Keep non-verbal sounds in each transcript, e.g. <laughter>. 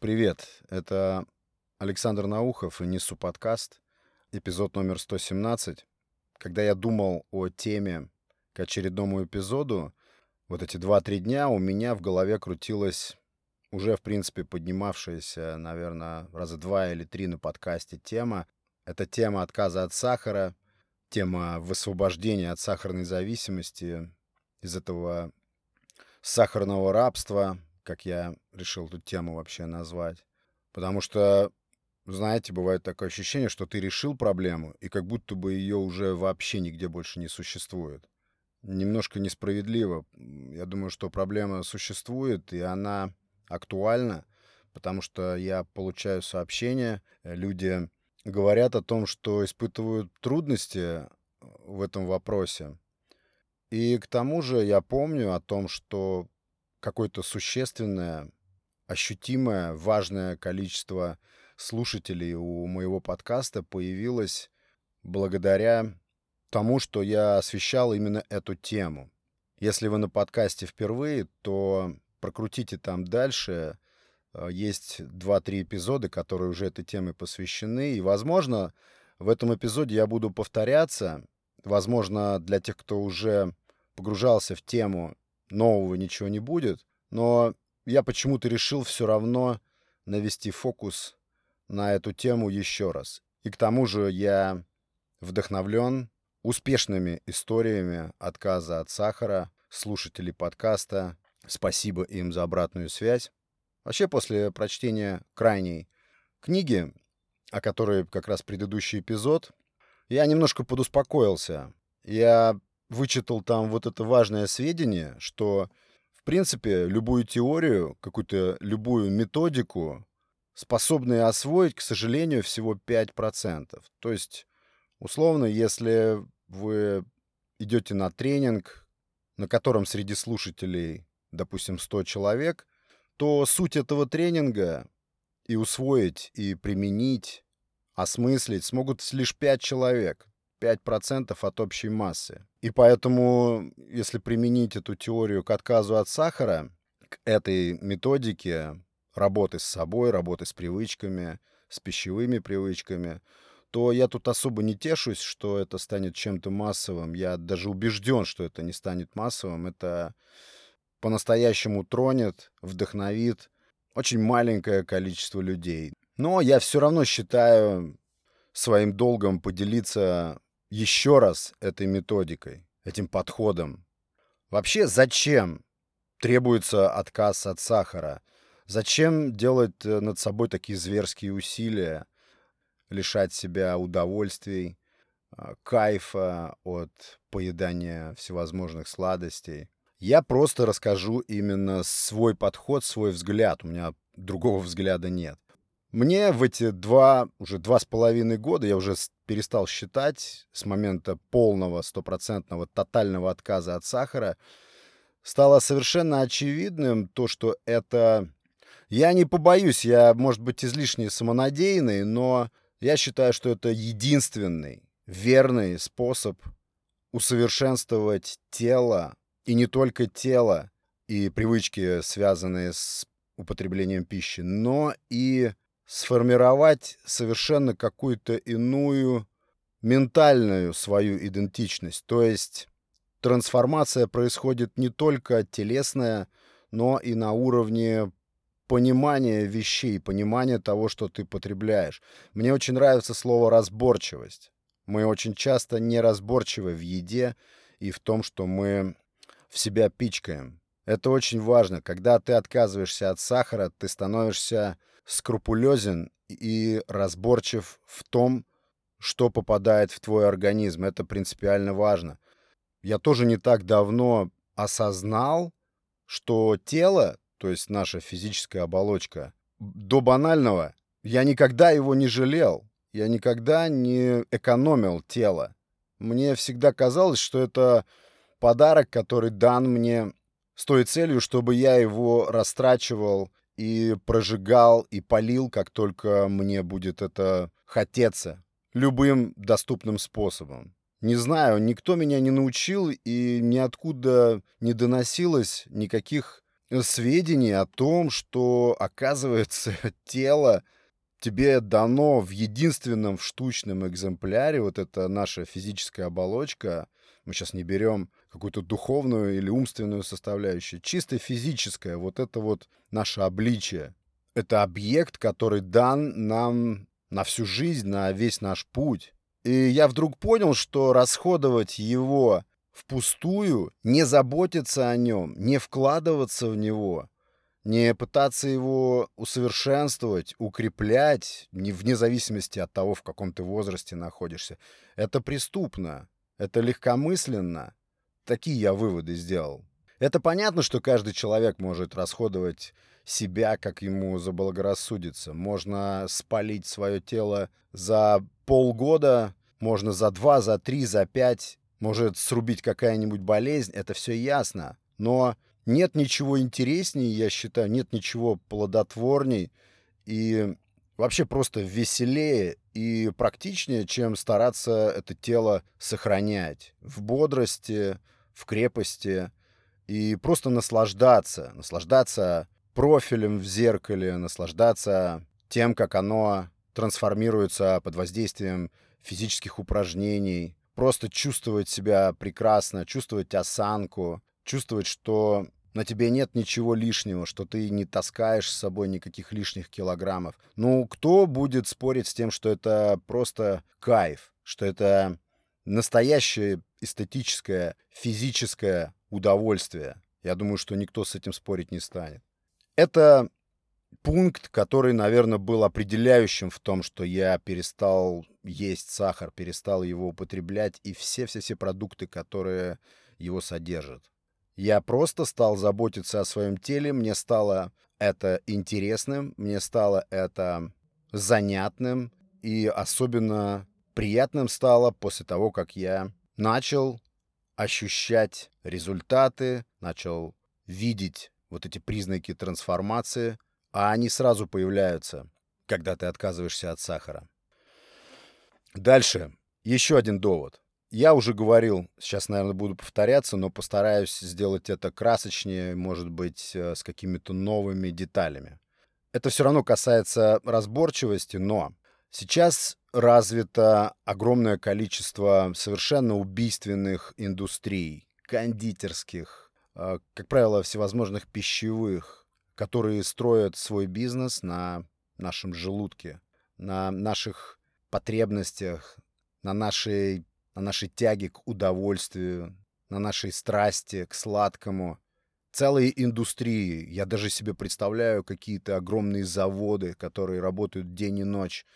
Привет, это Александр Наухов и Несу подкаст, эпизод номер 117. Когда я думал о теме к очередному эпизоду, вот эти 2-3 дня у меня в голове крутилась уже, в принципе, поднимавшаяся, наверное, раза два или три на подкасте тема. Это тема отказа от сахара, тема высвобождения от сахарной зависимости, из этого сахарного рабства, как я решил эту тему вообще назвать. Потому что, знаете, бывает такое ощущение, что ты решил проблему, и как будто бы ее уже вообще нигде больше не существует. Немножко несправедливо. Я думаю, что проблема существует, и она актуальна, потому что я получаю сообщения, люди говорят о том, что испытывают трудности в этом вопросе. И к тому же я помню о том, что какое-то существенное, ощутимое, важное количество слушателей у моего подкаста появилось благодаря тому, что я освещал именно эту тему. Если вы на подкасте впервые, то прокрутите там дальше. Э, есть 2-3 эпизода, которые уже этой теме посвящены. И, возможно, в этом эпизоде я буду повторяться. Возможно, для тех, кто уже погружался в тему, нового ничего не будет, но я почему-то решил все равно навести фокус на эту тему еще раз. И к тому же я вдохновлен успешными историями отказа от сахара слушателей подкаста. Спасибо им за обратную связь. Вообще, после прочтения крайней книги, о которой как раз предыдущий эпизод, я немножко подуспокоился. Я вычитал там вот это важное сведение, что, в принципе, любую теорию, какую-то любую методику способны освоить, к сожалению, всего 5%. То есть, условно, если вы идете на тренинг, на котором среди слушателей, допустим, 100 человек, то суть этого тренинга и усвоить, и применить, осмыслить смогут лишь 5 человек. 5% от общей массы. И поэтому, если применить эту теорию к отказу от сахара, к этой методике работы с собой, работы с привычками, с пищевыми привычками, то я тут особо не тешусь, что это станет чем-то массовым. Я даже убежден, что это не станет массовым. Это по-настоящему тронет, вдохновит очень маленькое количество людей. Но я все равно считаю своим долгом поделиться еще раз этой методикой, этим подходом. Вообще, зачем требуется отказ от сахара? Зачем делать э, над собой такие зверские усилия, лишать себя удовольствий, а, кайфа от поедания всевозможных сладостей? Я просто расскажу именно свой подход, свой взгляд. У меня другого взгляда нет. Мне в эти два, уже два с половиной года, я уже перестал считать с момента полного, стопроцентного, тотального отказа от сахара, стало совершенно очевидным то, что это... Я не побоюсь, я, может быть, излишне самонадеянный, но я считаю, что это единственный верный способ усовершенствовать тело, и не только тело, и привычки, связанные с употреблением пищи, но и сформировать совершенно какую-то иную ментальную свою идентичность. То есть трансформация происходит не только телесная, но и на уровне понимания вещей, понимания того, что ты потребляешь. Мне очень нравится слово «разборчивость». Мы очень часто неразборчивы в еде и в том, что мы в себя пичкаем. Это очень важно. Когда ты отказываешься от сахара, ты становишься скрупулезен и разборчив в том, что попадает в твой организм. Это принципиально важно. Я тоже не так давно осознал, что тело, то есть наша физическая оболочка, до банального, я никогда его не жалел. Я никогда не экономил тело. Мне всегда казалось, что это подарок, который дан мне с той целью, чтобы я его растрачивал и прожигал, и полил, как только мне будет это хотеться, любым доступным способом. Не знаю, никто меня не научил, и ниоткуда не доносилось никаких сведений о том, что, оказывается, <laughs> тело тебе дано в единственном в штучном экземпляре, вот это наша физическая оболочка, мы сейчас не берем какую-то духовную или умственную составляющую, чисто физическая, вот это вот наше обличие. Это объект, который дан нам на всю жизнь, на весь наш путь. И я вдруг понял, что расходовать его впустую, не заботиться о нем, не вкладываться в него, не пытаться его усовершенствовать, укреплять, не вне зависимости от того, в каком ты возрасте находишься, это преступно, это легкомысленно. Такие я выводы сделал. Это понятно, что каждый человек может расходовать себя, как ему заблагорассудится. Можно спалить свое тело за полгода, можно за два, за три, за пять, может срубить какая-нибудь болезнь, это все ясно. Но нет ничего интереснее, я считаю, нет ничего плодотворней и вообще просто веселее и практичнее, чем стараться это тело сохранять в бодрости, в крепости и просто наслаждаться, наслаждаться профилем в зеркале, наслаждаться тем, как оно трансформируется под воздействием физических упражнений, просто чувствовать себя прекрасно, чувствовать осанку, чувствовать, что на тебе нет ничего лишнего, что ты не таскаешь с собой никаких лишних килограммов. Ну, кто будет спорить с тем, что это просто кайф, что это настоящее эстетическое, физическое удовольствие? Я думаю, что никто с этим спорить не станет. Это пункт, который, наверное, был определяющим в том, что я перестал есть сахар, перестал его употреблять и все-все-все продукты, которые его содержат. Я просто стал заботиться о своем теле, мне стало это интересным, мне стало это занятным и особенно приятным стало после того, как я начал ощущать результаты, начал видеть вот эти признаки трансформации, а они сразу появляются, когда ты отказываешься от сахара. Дальше. Еще один довод. Я уже говорил, сейчас, наверное, буду повторяться, но постараюсь сделать это красочнее, может быть, э, с какими-то новыми деталями. Это все равно касается разборчивости, но сейчас развито огромное количество совершенно убийственных индустрий, кондитерских, э, как правило, всевозможных пищевых, которые строят свой бизнес на нашем желудке, на наших потребностях, на нашей, на нашей тяге к удовольствию, на нашей страсти к сладкому. Целые индустрии. Я даже себе представляю какие-то огромные заводы, которые работают день и ночь,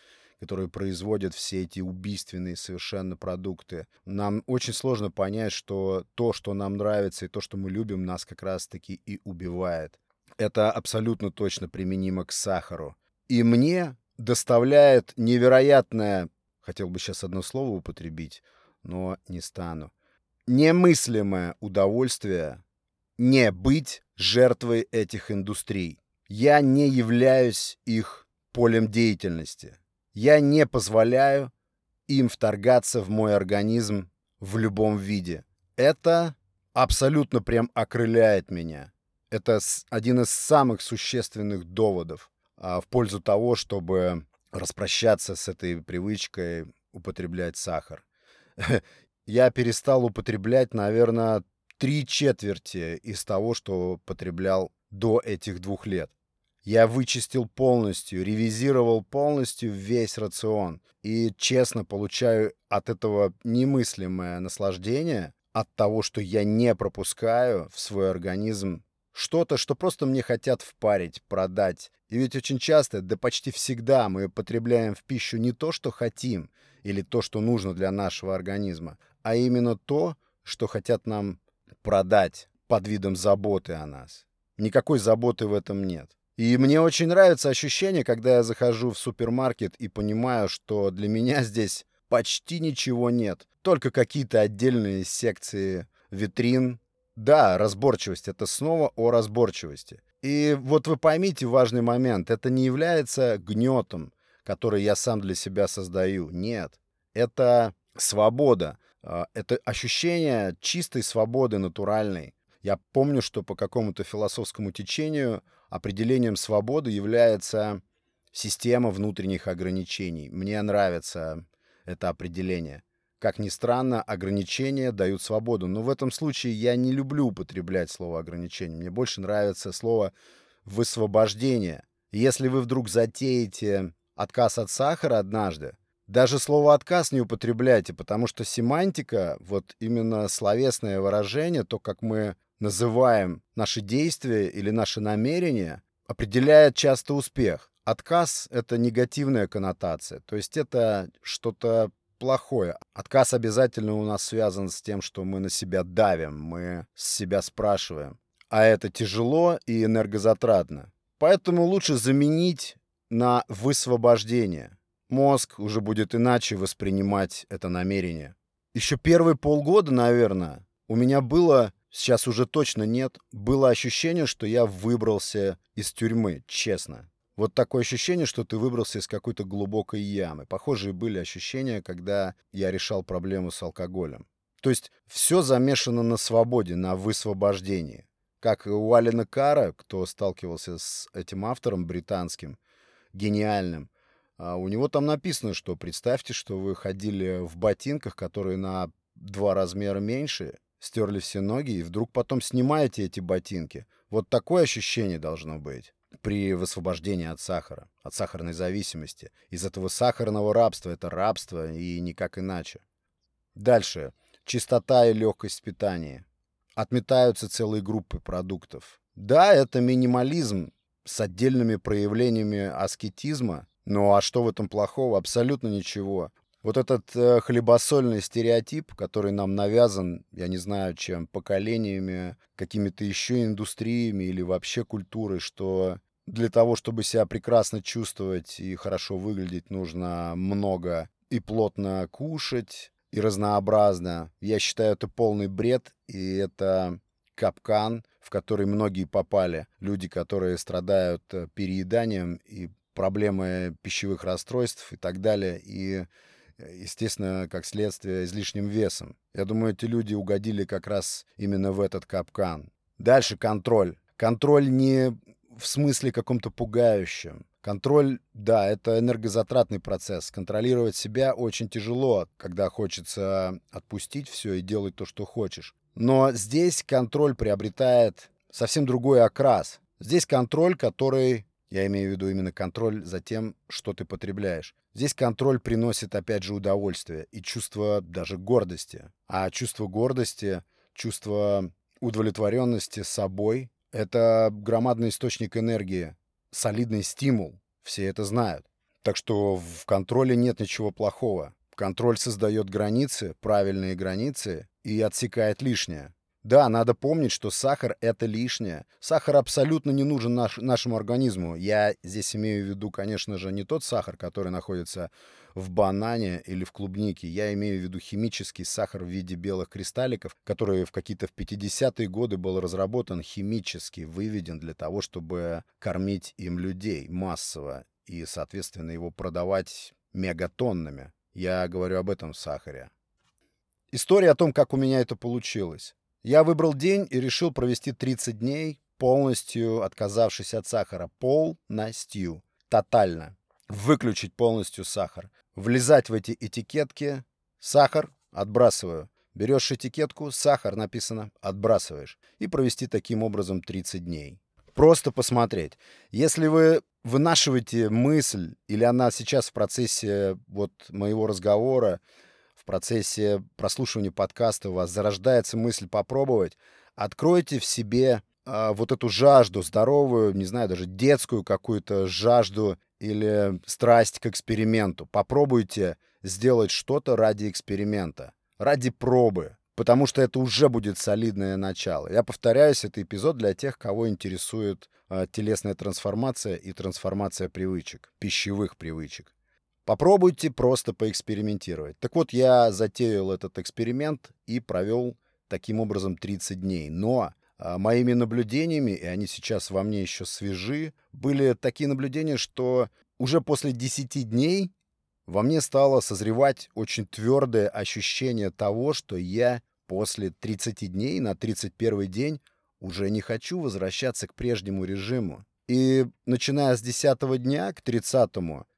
которые производят все эти убийственные совершенно продукты. Нам очень сложно понять, что то, что нам нравится и то, что мы любим, нас как раз-таки и убивает. Это абсолютно точно применимо к сахару. И мне доставляет невероятное, хотел бы сейчас одно слово употребить, но не стану, немыслимое удовольствие не быть жертвой этих индустрий. Я не являюсь их полем деятельности. Я не позволяю им вторгаться в мой организм в любом виде. Это абсолютно прям окрыляет меня. Это один из самых существенных доводов а, в пользу того, чтобы распрощаться с этой привычкой употреблять сахар. <laughs> Я перестал употреблять, наверное, три четверти из того, что потреблял до этих двух лет. Я вычистил полностью, ревизировал полностью весь рацион и честно получаю от этого немыслимое наслаждение от того, что я не пропускаю в свой организм что-то, что просто мне хотят впарить, продать. И ведь очень часто, да почти всегда мы потребляем в пищу не то, что хотим, или то, что нужно для нашего организма, а именно то, что хотят нам продать под видом заботы о нас. Никакой заботы в этом нет. И мне очень нравится ощущение, когда я захожу в супермаркет и понимаю, что для меня <laughs> здесь почти ничего нет. Только какие-то отдельные секции витрин, да, разборчивость — это снова о разборчивости. И вот вы поймите важный момент. Это не является гнетом, который я сам для себя создаю. Нет. Это свобода. А, это ощущение чистой свободы натуральной. Я помню, что по какому-то философскому течению определением свободы является система внутренних ограничений. Мне нравится это определение. Как ни странно, ограничения дают свободу. Но в этом случае я не люблю употреблять слово ограничение. Мне больше нравится слово высвобождение. Если вы вдруг затеете отказ от сахара однажды, даже слово «отказ» не употребляйте, потому что семантика, вот именно словесное выражение, то, как мы называем наши действия или наши намерения, определяет часто успех. Отказ — это негативная коннотация, то есть это что-то плохое. Отказ обязательно у нас связан с тем, что мы на себя давим, мы с себя спрашиваем. А это тяжело и энергозатратно. Поэтому лучше заменить на высвобождение. Мозг уже будет иначе воспринимать это намерение. Еще первые полгода, наверное, у меня было, сейчас уже точно нет, было ощущение, что я выбрался из тюрьмы, честно. Вот такое ощущение, что ты выбрался из какой-то глубокой ямы. Похожие были ощущения, когда я решал проблему с алкоголем. То есть все замешано на свободе, на высвобождении. Как у Алина Кара, кто сталкивался с этим автором британским, гениальным, а у него там написано, что представьте, что вы ходили в ботинках, которые на два размера меньше, стерли все ноги, и вдруг потом снимаете эти ботинки. Вот такое ощущение должно быть при высвобождении от сахара, от сахарной зависимости. Из этого сахарного рабства это рабство и никак иначе. Дальше. Чистота и легкость питания. Отметаются целые группы продуктов. Да, это минимализм с отдельными проявлениями аскетизма, ну а что в этом плохого? Абсолютно ничего. Вот этот э, хлебосольный стереотип, который нам навязан, я не знаю чем, поколениями, какими-то еще индустриями или вообще культурой, что для того, чтобы себя прекрасно чувствовать и хорошо выглядеть, нужно много и плотно кушать, и разнообразно. Я считаю, это полный бред, и это капкан, в который многие попали. Люди, которые страдают э, перееданием и проблемы пищевых расстройств и так далее. И, естественно, как следствие, излишним весом. Я думаю, эти люди угодили как раз именно в этот капкан. Дальше контроль. Контроль не в смысле каком-то пугающем. Контроль, да, это энергозатратный процесс. Контролировать себя очень тяжело, когда хочется отпустить все и делать то, что хочешь. Но здесь контроль приобретает совсем другой окрас. Здесь контроль, который я имею в виду именно контроль за тем, что ты потребляешь. Здесь контроль приносит, опять же, удовольствие и чувство даже гордости. А чувство гордости, чувство удовлетворенности собой — это громадный источник энергии, солидный стимул. Все это знают. Так что в контроле нет ничего плохого. Контроль создает границы, правильные границы, и отсекает лишнее. Да, надо помнить, что сахар — это лишнее. Сахар абсолютно не нужен наш, нашему организму. Я здесь имею в виду, конечно же, не тот сахар, который находится в банане или в клубнике. Я имею в виду химический сахар в виде белых кристалликов, который в какие-то в 50-е годы был разработан химически, выведен для того, чтобы кормить им людей массово и, соответственно, его продавать мегатоннами. Я говорю об этом сахаре. История о том, как у меня это получилось. Я выбрал день и решил провести 30 дней, полностью отказавшись от сахара. Полностью. Тотально. Выключить полностью сахар. Влезать в эти этикетки. Сахар. Отбрасываю. Берешь этикетку, сахар написано, отбрасываешь. И провести таким образом 30 дней. Просто посмотреть. Если вы вынашиваете мысль, или она сейчас в процессе вот моего разговора, в процессе прослушивания подкаста у вас зарождается мысль попробовать, откройте в себе э, вот эту жажду здоровую, не знаю, даже детскую какую-то жажду или страсть к эксперименту. Попробуйте сделать что-то ради эксперимента, ради пробы, потому что это уже будет солидное начало. Я повторяюсь, это эпизод для тех, кого интересует э, телесная трансформация и трансформация привычек, пищевых привычек. Попробуйте просто поэкспериментировать. Так вот, я затеял этот эксперимент и провел таким образом 30 дней. Но а, моими наблюдениями, и они сейчас во мне еще свежи, были такие наблюдения, что уже после 10 дней во мне стало созревать очень твердое ощущение того, что я после 30 дней на 31 день уже не хочу возвращаться к прежнему режиму. И начиная с 10 дня к 30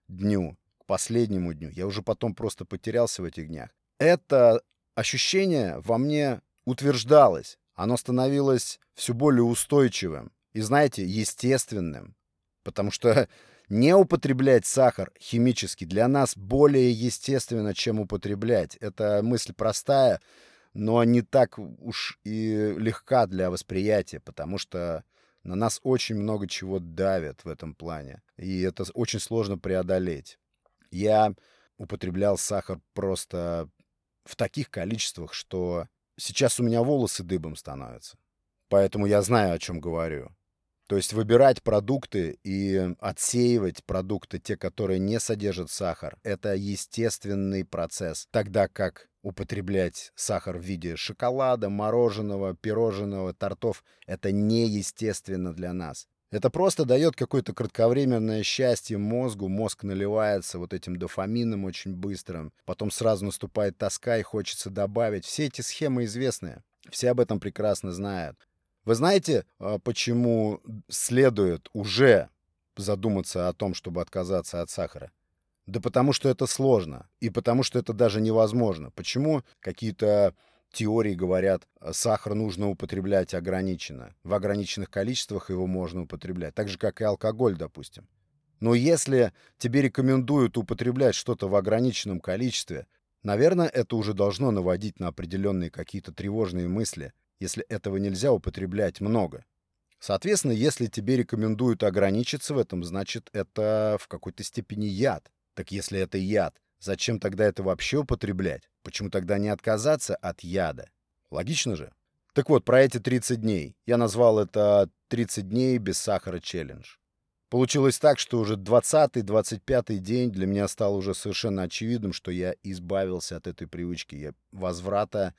дню, последнему дню, я уже потом просто потерялся в этих днях, это ощущение во мне утверждалось. Оно становилось все более устойчивым и, знаете, естественным. Потому что <laughs> не употреблять сахар химически для нас более естественно, чем употреблять. Это мысль простая, но не так уж и легка для восприятия, потому что на нас очень много чего давят в этом плане, и это очень сложно преодолеть. Я употреблял сахар просто в таких количествах, что сейчас у меня волосы дыбом становятся. Поэтому я знаю, о чем говорю. То есть выбирать продукты и отсеивать продукты, те, которые не содержат сахар, это естественный процесс. Тогда как употреблять сахар в виде шоколада, мороженого, пирожного, тортов, это неестественно для нас. Это просто дает какое-то кратковременное счастье мозгу. Мозг наливается вот этим дофамином очень быстрым. Потом сразу наступает тоска и хочется добавить. Все эти схемы известны. Все об этом прекрасно знают. Вы знаете, а, почему следует уже задуматься о том, чтобы отказаться от сахара? Да потому что это сложно, и потому что это даже невозможно. Почему какие-то теории говорят, а, сахар нужно употреблять ограниченно. В ограниченных количествах его можно употреблять. Так же, как и алкоголь, допустим. Но если тебе рекомендуют употреблять что-то в ограниченном количестве, наверное, это уже должно наводить на определенные какие-то тревожные мысли, если этого нельзя употреблять много. Соответственно, если тебе рекомендуют ограничиться в этом, значит, это в какой-то степени яд. Так если это яд, зачем тогда это вообще употреблять? Почему тогда не отказаться от яда? Логично же? Так вот, про эти 30 дней. Я назвал это 30 дней без сахара челлендж. Получилось так, что уже 20-25 день для меня стал уже совершенно очевидным, что я избавился от этой привычки. Я возврата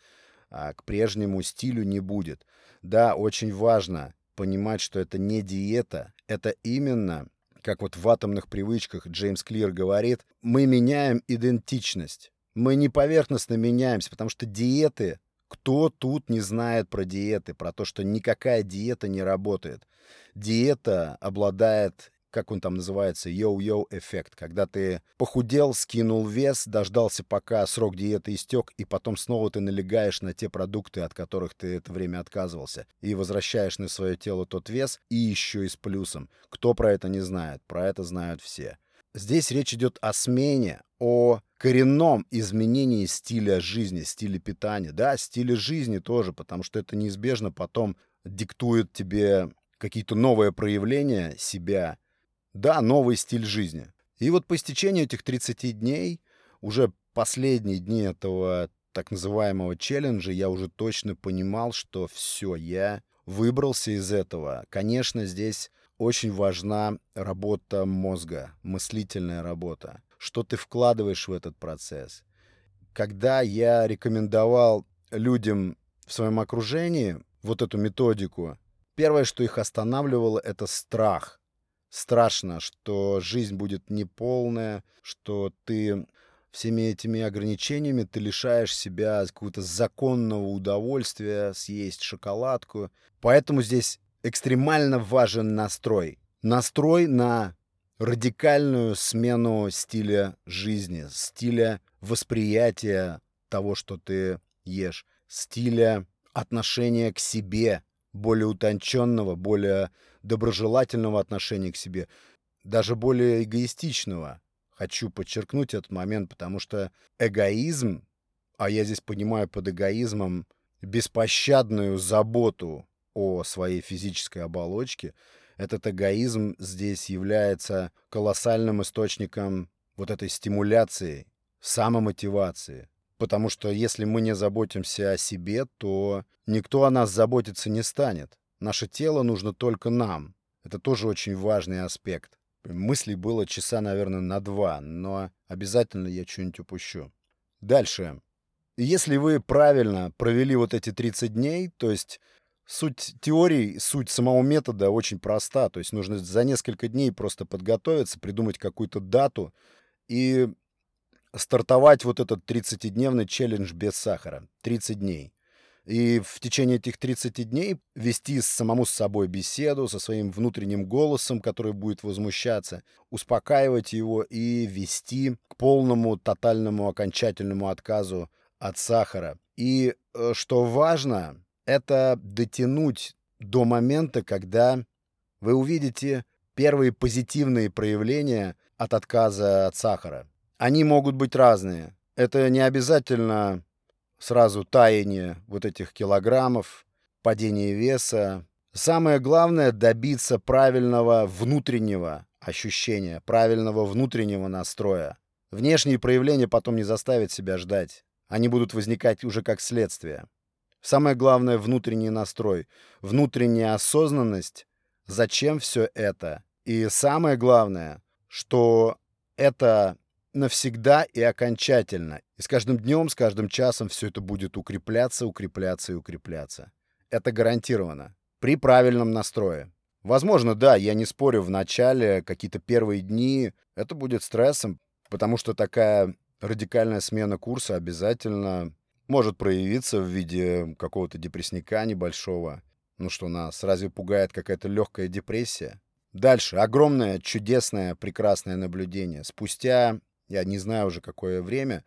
а, к прежнему стилю не будет. Да, очень важно понимать, что это не диета, это именно, как вот в атомных привычках Джеймс Клир говорит, мы меняем идентичность. Мы не поверхностно меняемся, потому что диеты, кто тут не знает про диеты, про то, что никакая диета не работает. Диета обладает как он там называется, йоу-йоу эффект, когда ты похудел, скинул вес, дождался, пока срок диеты истек, и потом снова ты налегаешь на те продукты, от которых ты это время отказывался, и возвращаешь на свое тело тот вес, и еще и с плюсом. Кто про это не знает? Про это знают все. Здесь речь идет о смене, о коренном изменении стиля жизни, стиля питания. Да, стиля жизни тоже, потому что это неизбежно потом диктует тебе какие-то новые проявления себя, да, новый стиль жизни. И вот по истечению этих 30 дней, уже последние дни этого так называемого челленджа, я уже точно понимал, что все, я выбрался из этого. Конечно, здесь очень важна работа мозга, мыслительная работа. Что ты вкладываешь в этот процесс? Когда я рекомендовал людям в своем окружении вот эту методику, первое, что их останавливало, это страх страшно, что жизнь будет неполная, что ты всеми этими ограничениями ты лишаешь себя какого-то законного удовольствия съесть шоколадку. Поэтому здесь экстремально важен настрой. Настрой на радикальную смену стиля жизни, стиля восприятия того, что ты ешь, стиля отношения к себе, более утонченного, более доброжелательного отношения к себе, даже более эгоистичного. Хочу подчеркнуть этот момент, потому что эгоизм, а я здесь понимаю под эгоизмом беспощадную заботу о своей физической оболочке, этот эгоизм здесь является колоссальным источником вот этой стимуляции, самомотивации. Потому что если мы не заботимся о себе, то никто о нас заботиться не станет. Наше тело нужно только нам. Это тоже очень важный аспект. Мыслей было часа, наверное, на два, но обязательно я что-нибудь упущу. Дальше. Если вы правильно провели вот эти 30 дней, то есть суть теории, суть самого метода очень проста. То есть нужно за несколько дней просто подготовиться, придумать какую-то дату и стартовать вот этот 30-дневный челлендж без сахара. 30 дней. И в течение этих 30 дней вести самому с собой беседу, со своим внутренним голосом, который будет возмущаться, успокаивать его и вести к полному, тотальному, окончательному отказу от сахара. И э, что важно, это дотянуть до момента, когда вы увидите первые позитивные проявления от отказа от сахара. Они могут быть разные. Это не обязательно сразу таяние вот этих килограммов, падение веса. Самое главное — добиться правильного внутреннего ощущения, правильного внутреннего настроя. Внешние проявления потом не заставят себя ждать. Они будут возникать уже как следствие. Самое главное — внутренний настрой, внутренняя осознанность, зачем все это. И самое главное, что это навсегда и окончательно. И с каждым днем, с каждым часом все это будет укрепляться, укрепляться и укрепляться. Это гарантированно. При правильном настрое. Возможно, да, я не спорю, в начале, какие-то первые дни, это будет стрессом, потому что такая радикальная смена курса обязательно может проявиться в виде какого-то депрессника небольшого. Ну что, нас разве пугает какая-то легкая депрессия? Дальше. Огромное, чудесное, прекрасное наблюдение. Спустя я не знаю уже какое время.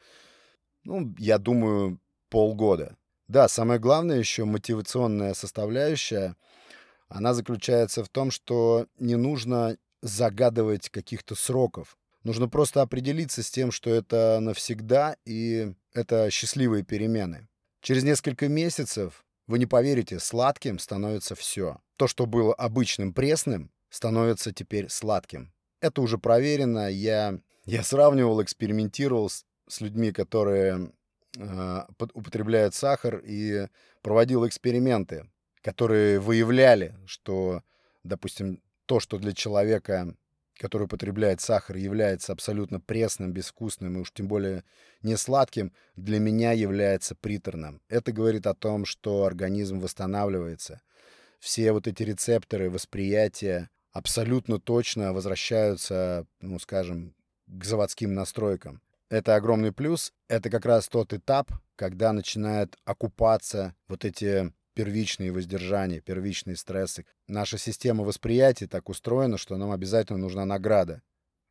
Ну, я думаю, полгода. Да, самое главное еще мотивационная составляющая, она заключается в том, что не нужно загадывать каких-то сроков. Нужно просто определиться с тем, что это навсегда и это счастливые перемены. Через несколько месяцев, вы не поверите, сладким становится все. То, что было обычным пресным, становится теперь сладким. Это уже проверено. Я я сравнивал, экспериментировал с, с людьми, которые э, употребляют сахар, и проводил эксперименты, которые выявляли, что, допустим, то, что для человека, который употребляет сахар, является абсолютно пресным, безвкусным и уж тем более не сладким, для меня является приторным. Это говорит о том, что организм восстанавливается. Все вот эти рецепторы восприятия абсолютно точно возвращаются, ну, скажем, к заводским настройкам. Это огромный плюс. Это как раз тот этап, когда начинают окупаться вот эти первичные воздержания, первичные стрессы. Наша система восприятия так устроена, что нам обязательно нужна награда.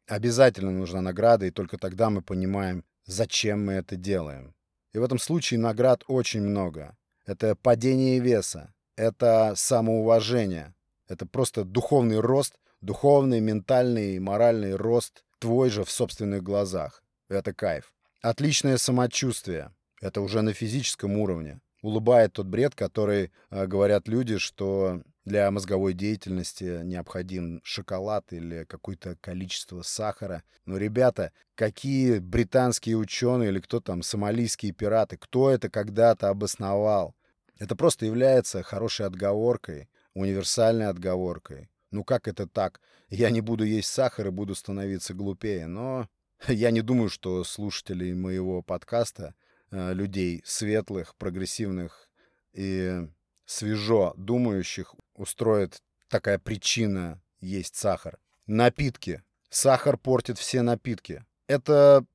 Обязательно нужна награда, и только тогда мы понимаем, зачем мы это делаем. И в этом случае наград очень много. Это падение веса, это самоуважение, это просто духовный рост, духовный, ментальный, моральный рост твой же в собственных глазах. Это кайф. Отличное самочувствие. Это уже на физическом уровне. Улыбает тот бред, который э, говорят люди, что для мозговой деятельности необходим шоколад или какое-то количество сахара. Но, ребята, какие британские ученые или кто там, сомалийские пираты, кто это когда-то обосновал? Это просто является хорошей отговоркой, универсальной отговоркой. Ну как это так? Я не буду есть сахар и буду становиться глупее. Но <laughs> я не думаю, что слушателей моего подкаста, э, людей светлых, прогрессивных и свежо думающих, устроит такая причина есть сахар. Напитки. Сахар портит все напитки. Это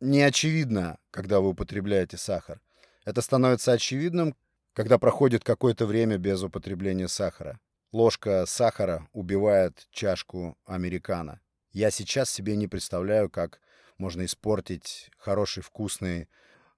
не очевидно, когда вы употребляете сахар. Это становится очевидным, когда проходит какое-то время без употребления сахара. Ложка сахара убивает чашку американо. Я сейчас себе не представляю, как можно испортить хороший вкусный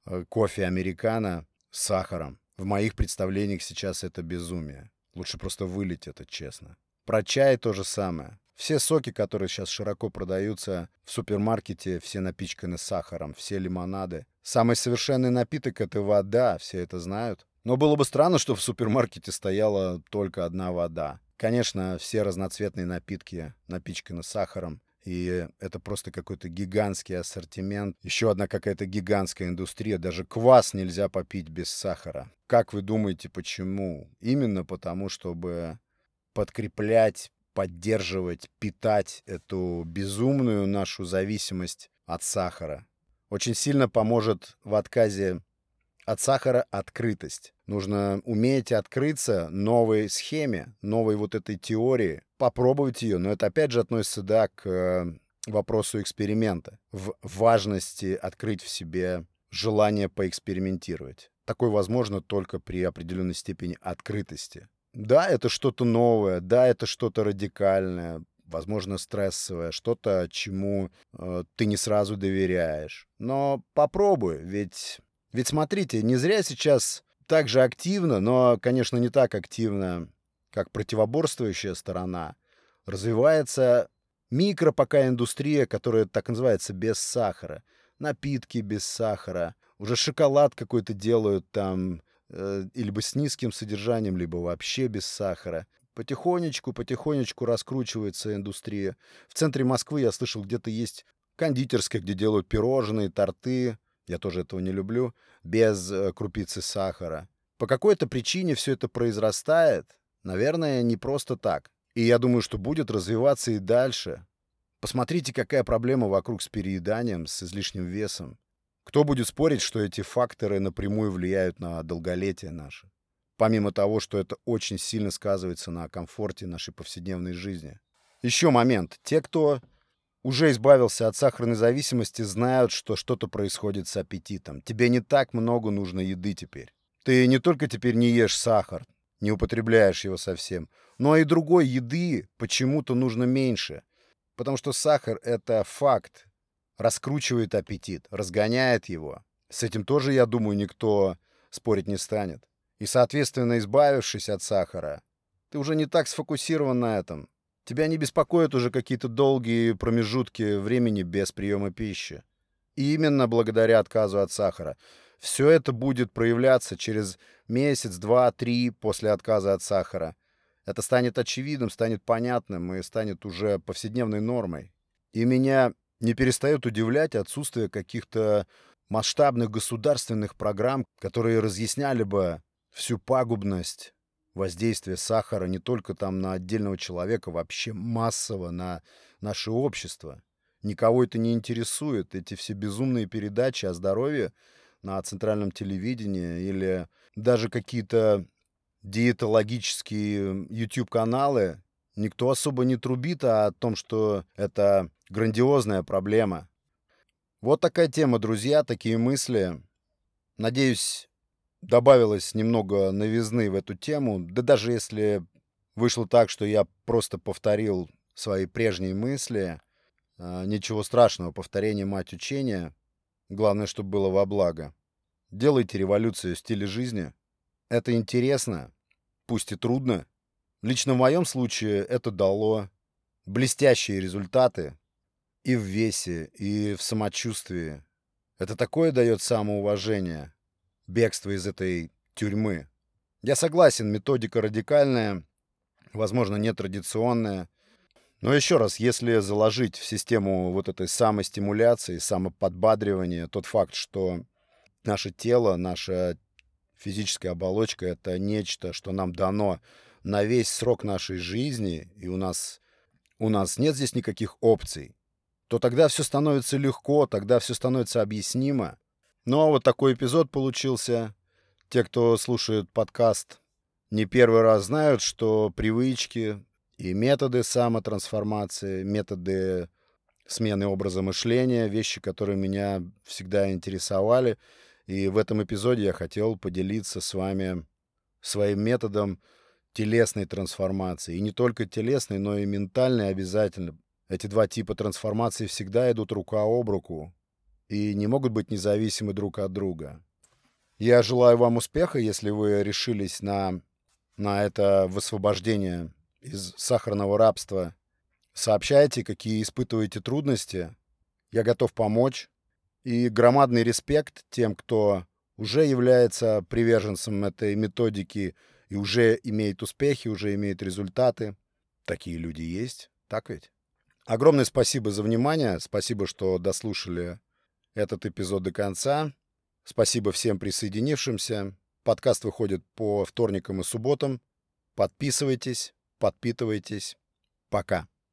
э, кофе американо с сахаром. В моих представлениях сейчас это безумие. Лучше просто вылить это, честно. Про чай то же самое. Все соки, которые сейчас широко продаются в супермаркете, все напичканы сахаром, все лимонады. Самый совершенный напиток — это вода, все это знают. Но было бы странно, что в супермаркете стояла только одна вода. Конечно, все разноцветные напитки напичканы сахаром, и это просто какой-то гигантский ассортимент. Еще одна какая-то гигантская индустрия. Даже квас нельзя попить без сахара. Как вы думаете, почему? Именно потому, чтобы подкреплять, поддерживать, питать эту безумную нашу зависимость от сахара. Очень сильно поможет в отказе от сахара открытость. Нужно уметь открыться новой схеме, новой вот этой теории, попробовать ее. Но это опять же относится, да, к э, вопросу эксперимента, в важности открыть в себе желание поэкспериментировать. такое возможно только при определенной степени открытости. Да, это что-то новое, да, это что-то радикальное, возможно, стрессовое, что-то, чему э, ты не сразу доверяешь. Но попробуй, ведь, ведь смотрите, не зря сейчас так же активно, но, конечно, не так активно, как противоборствующая сторона, развивается микро пока индустрия, которая так называется без сахара. Напитки без сахара. Уже шоколад какой-то делают там, э, либо с низким содержанием, либо вообще без сахара. Потихонечку, потихонечку раскручивается индустрия. В центре Москвы я слышал, где-то есть кондитерская, где делают пирожные, торты. Я тоже этого не люблю. Без э, крупицы сахара. По какой-то причине все это произрастает. Наверное, не просто так. И я думаю, что будет развиваться и дальше. Посмотрите, какая проблема вокруг с перееданием, с излишним весом. Кто будет спорить, что эти факторы напрямую влияют на долголетие наше? Помимо того, что это очень сильно сказывается на комфорте нашей повседневной жизни. Еще момент. Те, кто уже избавился от сахарной зависимости, знают, что что-то происходит с аппетитом. Тебе не так много нужно еды теперь. Ты не только теперь не ешь сахар, не употребляешь его совсем, но и другой еды почему-то нужно меньше. Потому что сахар — это факт. Раскручивает аппетит, разгоняет его. С этим тоже, я думаю, никто спорить не станет. И, соответственно, избавившись от сахара, ты уже не так сфокусирован на этом. Тебя не беспокоят уже какие-то долгие промежутки времени без приема пищи. И именно благодаря отказу от сахара. Все это будет проявляться через месяц, два, три после отказа от сахара. Это станет очевидным, станет понятным и станет уже повседневной нормой. И меня не перестает удивлять отсутствие каких-то масштабных государственных программ, которые разъясняли бы всю пагубность воздействия сахара не только там на отдельного человека, вообще массово на наше общество. Никого это не интересует. Эти все безумные передачи о здоровье на центральном телевидении или даже какие-то диетологические YouTube-каналы, никто особо не трубит о том, что это грандиозная проблема. Вот такая тема, друзья, такие мысли. Надеюсь, добавилось немного новизны в эту тему. Да даже если вышло так, что я просто повторил свои прежние мысли, а, ничего страшного, повторение мать учения. Главное, чтобы было во благо. Делайте революцию в стиле жизни. Это интересно, пусть и трудно. Лично в моем случае это дало блестящие результаты и в весе, и в самочувствии. Это такое дает самоуважение – бегство из этой тюрьмы. Я согласен, методика радикальная, возможно, нетрадиционная. Но еще раз, если заложить в систему вот этой самостимуляции, самоподбадривания тот факт, что наше тело, наша физическая оболочка — это нечто, что нам дано на весь срок нашей жизни, и у нас, у нас нет здесь никаких опций, то тогда все становится легко, тогда все становится объяснимо. Ну, а вот такой эпизод получился. Те, кто слушает подкаст, не первый раз знают, что привычки и методы самотрансформации, методы смены образа мышления, вещи, которые меня всегда интересовали. И в этом эпизоде я хотел поделиться с вами своим методом телесной трансформации. И не только телесной, но и ментальной обязательно. Эти два типа трансформации всегда идут рука об руку и не могут быть независимы друг от друга. Я желаю вам успеха, если вы решились на, на это высвобождение из сахарного рабства. Сообщайте, какие испытываете трудности. Я готов помочь. И громадный респект тем, кто уже является приверженцем этой методики и уже имеет успехи, уже имеет результаты. Такие люди есть, так ведь? Огромное спасибо за внимание. Спасибо, что дослушали этот эпизод до конца. Спасибо всем присоединившимся. Подкаст выходит по вторникам и субботам. Подписывайтесь, подпитывайтесь. Пока.